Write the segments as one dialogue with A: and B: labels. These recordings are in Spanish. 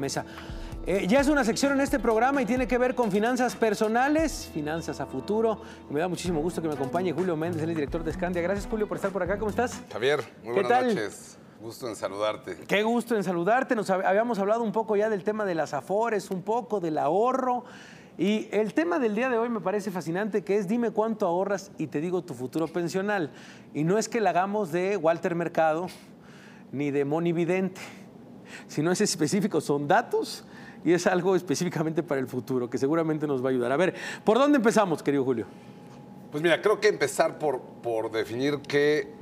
A: Mesa. Eh, ya es una sección en este programa y tiene que ver con finanzas personales, finanzas a futuro. Me da muchísimo gusto que me acompañe Julio Méndez, el director de Scandia. Gracias, Julio, por estar por acá. ¿Cómo estás?
B: Javier, muy
A: ¿Qué
B: buenas
A: tal?
B: noches. Gusto en saludarte.
A: Qué gusto en saludarte. Nos hab- habíamos hablado un poco ya del tema de las afores, un poco del ahorro. Y el tema del día de hoy me parece fascinante, que es dime cuánto ahorras y te digo tu futuro pensional. Y no es que la hagamos de Walter Mercado ni de Moni Vidente, sino es específico, son datos y es algo específicamente para el futuro, que seguramente nos va a ayudar. A ver, ¿por dónde empezamos, querido Julio?
B: Pues mira, creo que empezar por, por definir qué,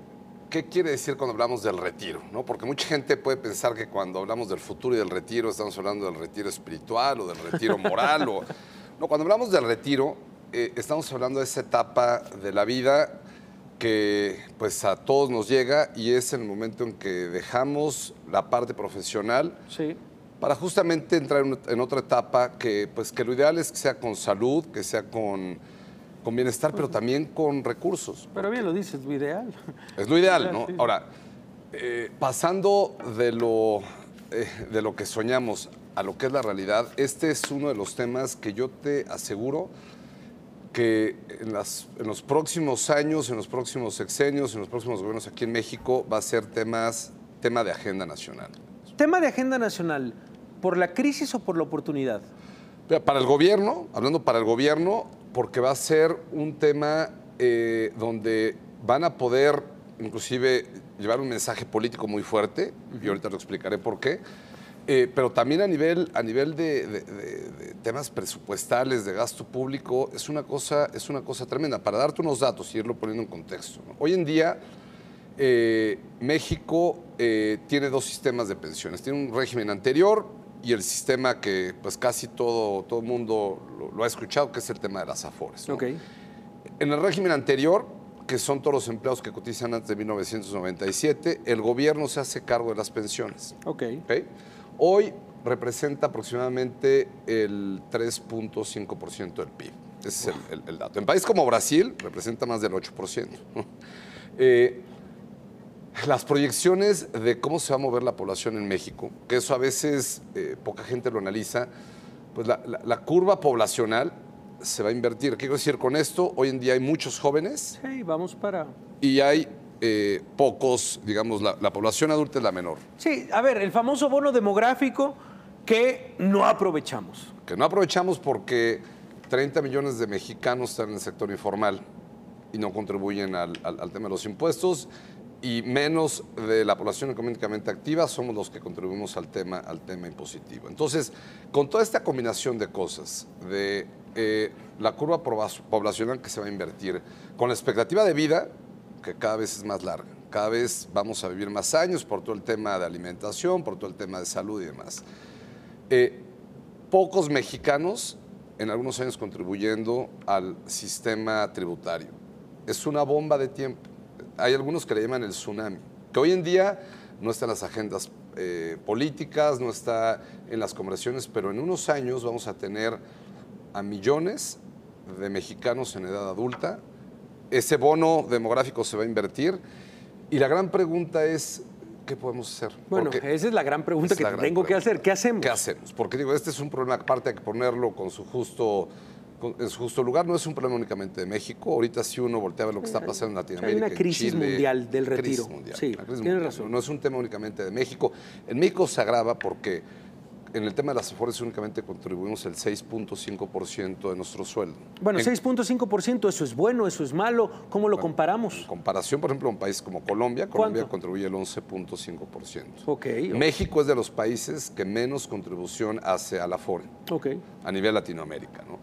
B: qué quiere decir cuando hablamos del retiro, ¿no? Porque mucha gente puede pensar que cuando hablamos del futuro y del retiro estamos hablando del retiro espiritual o del retiro moral. o... No, cuando hablamos del retiro eh, estamos hablando de esa etapa de la vida que pues a todos nos llega y es el momento en que dejamos la parte profesional
A: Sí.
B: para justamente entrar en, otra etapa que, pues, que lo ideal es que sea con salud, que sea con, con bienestar, pero también con recursos.
A: Pero bien lo dices, lo ideal.
B: Es lo ideal, ¿no? Ahora, eh, pasando de lo, eh, de lo que soñamos a lo que es la realidad, este es uno de los temas que yo te aseguro que en, las- en los próximos años, en los próximos sexenios, en los próximos gobiernos aquí en México, va a ser temas, tema de agenda nacional.
A: Tema de agenda nacional, ¿por la crisis o por la oportunidad?
B: Para el gobierno, hablando para el gobierno, porque va a ser un tema eh, donde van a poder inclusive llevar un mensaje político muy fuerte, y ahorita lo explicaré por qué, eh, pero también a nivel, a nivel de, de- de- de temas presupuestales, de gasto público, es una, cosa, es una cosa tremenda. Para darte unos datos y irlo poniendo en contexto. ¿no? Hoy en día, eh, México eh, tiene dos sistemas de pensiones. Tiene un régimen anterior y el sistema que pues casi todo todo mundo lo, lo ha escuchado, que es el tema de las afores. ¿no? En el régimen anterior, que son todos los empleados que cotizan antes de 1997, el gobierno se hace cargo de las pensiones.
A: Ok.
B: ¿ok? Hoy representa aproximadamente el 3.5% del PIB. Ese es el, el- el dato. En países como Brasil representa más del 8%. ¿no? Eh, las proyecciones de cómo se va a mover la población en México, que eso a veces eh, poca gente lo analiza, pues la, la- la curva poblacional se va a invertir. ¿Qué quiero decir con esto? Hoy en día hay muchos jóvenes
A: Sí, vamos para...
B: y hay eh, pocos, digamos, la, la población adulta es la menor.
A: Sí, a ver, el famoso bono demográfico que no aprovechamos.
B: que no aprovechamos porque 30 millones de mexicanos están en el sector informal y no contribuyen al, al- al tema de los impuestos y menos de la población económicamente activa somos los que contribuimos al tema, al tema impositivo. Entonces, con toda esta combinación de cosas, de eh, la curva poblacional que se va a invertir, con la expectativa de vida cada vez es más larga, cada vez vamos a vivir más años por todo el tema de alimentación, por todo el tema de salud y demás. Eh, pocos mexicanos en algunos años contribuyendo al sistema tributario. Es una bomba de tiempo. Hay algunos que le llaman el tsunami, que hoy en día no está en las agendas eh, políticas, no está en las conversaciones, pero en unos años vamos a tener a millones de mexicanos en edad adulta. Ese bono demográfico se va a invertir y la gran pregunta es, ¿qué podemos hacer?
A: Bueno,
B: Porque-
A: esa es la gran pregunta que
B: gran
A: tengo que hacer. ¿Qué hacemos?
B: ¿Qué hacemos? Porque digo, este es un problema, aparte hay que ponerlo con su justo, con- en su justo lugar, no es un problema únicamente de México. Ahorita si uno voltea a ver lo que está pasando en Latinoamérica.
A: una
B: en
A: crisis
B: Chile,
A: mundial del
B: crisis
A: retiro.
B: mundial,
A: Sí,
B: una crisis
A: tienes
B: mundial.
A: razón.
B: No es un tema únicamente de México. En México se agrava porque en el tema de las afores únicamente contribuimos el 6.5% de nuestro sueldo.
A: Bueno,
B: En-
A: 6.5%, eso es bueno, eso es malo. ¿Cómo lo comparamos?
B: En comparación, por ejemplo, a un país como Colombia, Colombia
A: ¿Cuánto?
B: contribuye el 11.5%.
A: Ok,
B: México es de los países que menos contribución hace a la Afore
A: ok.
B: a nivel Latinoamérica. ¿no?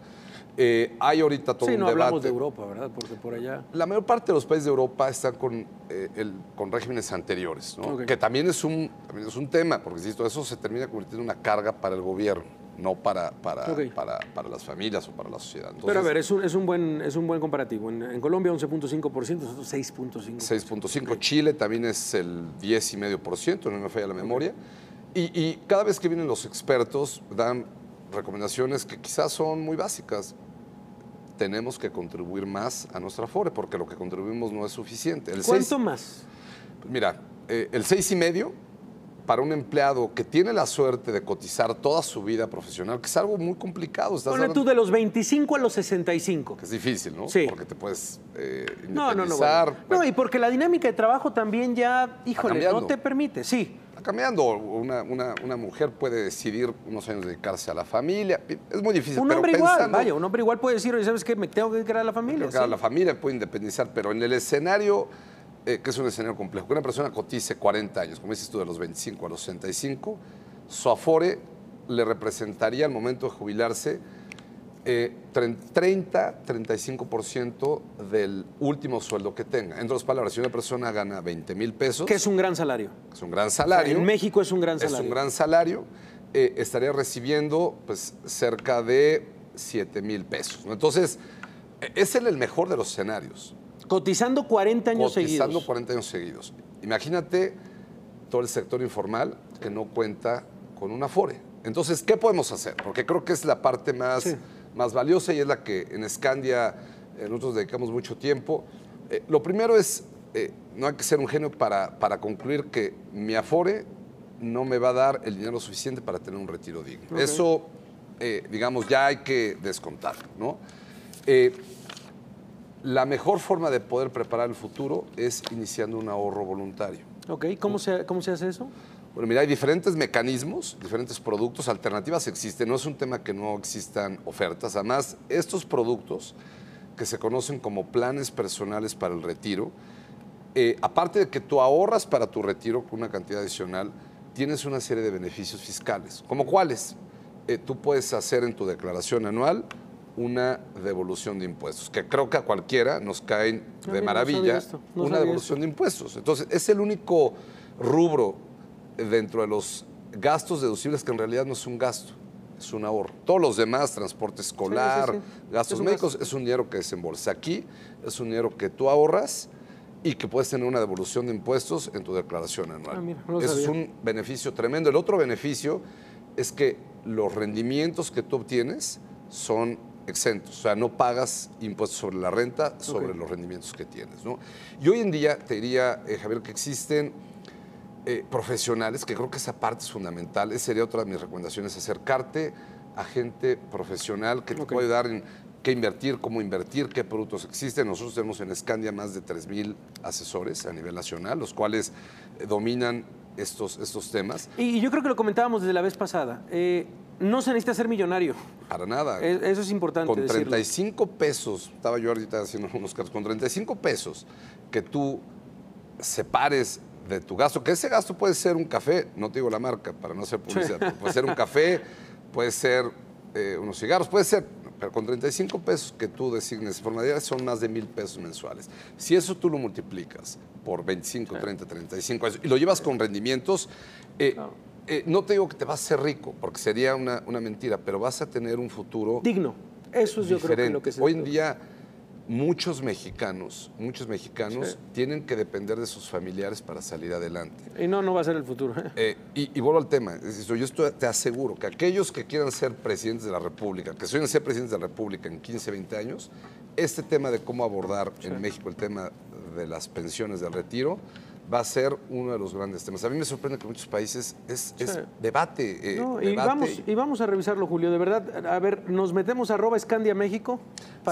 B: Eh, hay ahorita todo
A: Sí,
B: un
A: no
B: debate.
A: hablamos de Europa, ¿verdad? Porque por allá...
B: La mayor parte de los países de Europa están con, eh, el- con regímenes anteriores, ¿no?
A: Ok.
B: que también es, un, también es un tema, porque insisto, eso se termina convirtiendo en una carga para el gobierno, no para, para,
A: Ok.
B: para, para las familias o para la sociedad.
A: Pero a
B: Entonces,
A: ver, es un, es un, buen, es un buen comparativo. En, en Colombia 11.5%, nosotros 6.5%.
B: 6.5. Chile también es el 10,5%, no me falla la memoria. Y, y cada vez que vienen los expertos dan recomendaciones que quizás son muy básicas. Tenemos que contribuir más a nuestra FORE porque lo que contribuimos no es suficiente. El
A: ¿Cuánto
B: seis-
A: más?
B: mira, eh, el 6,5 para un empleado que tiene la suerte de cotizar toda su vida profesional, que es algo muy complicado. Estás
A: Ponle
B: hablando-
A: tú de los 25 a los 65.
B: que es difícil, ¿no?
A: Sí.
B: Porque te puedes eh,
A: No, no, no. bueno. No, y porque la dinámica de trabajo también ya, híjole, no te permite. Sí.
B: Está cambiando. Una, una- una mujer puede decidir unos años dedicarse a la familia. Es muy difícil.
A: Un
B: pero
A: hombre igual, vaya, un hombre igual puede decir, oye, ¿sabes qué? Me tengo que dedicar a la familia. Sí.
B: la familia puede independizar, pero en el escenario, eh, que es un escenario complejo, que una persona cotice 40 años, como dices tú, de los 25 a los 65, su afore le representaría al momento de jubilarse eh, tre- 30, 35% del último sueldo que tenga. En otras palabras, si una persona gana 20 mil pesos,
A: Que es un gran salario.
B: es un gran salario.
A: En México es un gran
B: Es
A: salario.
B: un gran salario. eh, estaría recibiendo pues, cerca de 7 mil pesos. Entonces, eh, es el, el mejor de los escenarios.
A: Cotizando 40 años
B: cotizando
A: seguidos.
B: 40 años seguidos. Imagínate todo el sector informal que no cuenta con un Afore. Entonces, ¿qué podemos hacer? Porque creo que es la parte más,
A: Sí.
B: Más valiosa y es la que en Scandia eh, nosotros dedicamos mucho tiempo. Eh, lo primero es, eh, no hay que ser un genio para, para concluir que mi Afore no me va a dar el dinero suficiente para tener un retiro digno. Eso, digamos, ya hay que descontarlo, ¿no? La mejor forma de poder preparar el futuro es iniciando un ahorro voluntario.
A: Ok, ¿cómo se, ¿cómo se hace eso?
B: Bueno, mira, hay diferentes mecanismos, diferentes productos, alternativas existen. No es un tema que no existan ofertas. Además, estos productos que se conocen como planes personales para el retiro, eh, aparte de que tú ahorras para tu retiro con una cantidad adicional, tienes una serie de beneficios fiscales. ¿Como cuáles? Eh, tú puedes hacer en tu declaración anual una devolución de impuestos, que creo que a cualquiera nos caen de
A: no
B: maravilla
A: sabía esto, no
B: una devolución de impuestos. Entonces, es el único rubro dentro de los gastos deducibles que en realidad no es un gasto, es un ahorro. Todos los demás, transporte escolar,
A: Sí, sí, sí.
B: gastos
A: Es
B: médicos,
A: gasto.
B: es un dinero que desembolsa. Aquí es un dinero que tú ahorras y que puedes tener una devolución de impuestos en tu declaración anual.
A: Ah, mira, no
B: Eso es un beneficio tremendo. El otro beneficio es que los rendimientos que tú obtienes son exentos, o sea, no pagas impuestos sobre la renta, sobre
A: Ok.
B: los rendimientos que tienes. ¿no? Y hoy en día te diría, eh, Javier, que existen eh, profesionales, que creo que esa parte es fundamental. Esa sería otra de mis recomendaciones, acercarte a gente profesional que te puede dar en qué invertir, cómo invertir, qué productos existen. Nosotros tenemos en Scandia más de 3.000 asesores a nivel nacional, los cuales eh, dominan estos, estos temas.
A: Y yo creo que lo comentábamos desde la vez pasada. Eh, no se necesita ser millonario.
B: Para nada.
A: E- Eso es importante
B: con
A: decirlo.
B: 35 pesos, estaba yo ahorita haciendo unos casos, con 35 pesos que tú separes de tu gasto, que ese gasto puede ser un café, no te digo la marca para no hacer publicidad, puede ser un café, puede ser eh, unos cigarros, puede ser, pero con 35 pesos que tú designes de forma diaria son más de mil pesos mensuales. Si eso tú lo multiplicas por 25, 30, 35 pesos y lo llevas con rendimientos, eh, eh, no te digo que te vas a ser rico, porque sería una, una mentira, pero vas a tener un futuro
A: Digno. Eso es yo creo que lo que se
B: Hoy en día muchos mexicanos, muchos mexicanos
A: Sí.
B: tienen que depender de sus familiares para salir adelante.
A: Y no, no va a ser el futuro. ¿eh?
B: Eh, y, y vuelvo al tema, yo estoy- te aseguro que aquellos que quieran ser presidentes de la República, que suelen ser presidentes de la República en 15, 20 años, este tema de cómo abordar en México el tema de las pensiones del retiro va a ser uno de los grandes temas. A mí me sorprende que en muchos países es, debate. eh,
A: No, y,
B: debate
A: vamos, y vamos a revisarlo, Julio. De verdad, a ver, nos metemos a arroba Scandia México.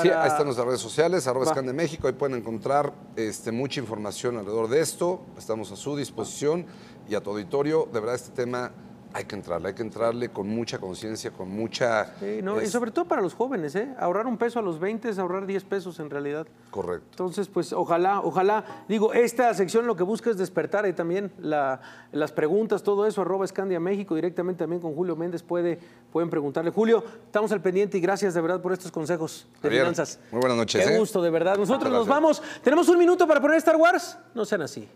B: Sí, ahí están nuestras redes sociales, arroba
A: Va.
B: Scan de México, ahí pueden encontrar este, mucha información alrededor de esto. Estamos a su disposición y a tu auditorio. De verdad, este tema hay que entrarle, hay que entrarle con mucha conciencia, con mucha...
A: Sí, no, y sobre todo para los jóvenes, ¿eh? Ahorrar un peso a los 20 es ahorrar 10 pesos en realidad.
B: Correcto.
A: Entonces, pues ojalá, ojalá, digo, esta sección lo que busca es despertar y también la- las preguntas, todo eso, arroba Scandia México, directamente también con Julio Méndez puede, pueden preguntarle. Julio, estamos al pendiente y gracias de verdad por estos consejos de
B: Javier,
A: finanzas.
B: muy buenas noches,
A: Qué
B: ¿eh?
A: gusto, de verdad. Nosotros nos vamos. ¿Tenemos un minuto para poner Star Wars? No sean así.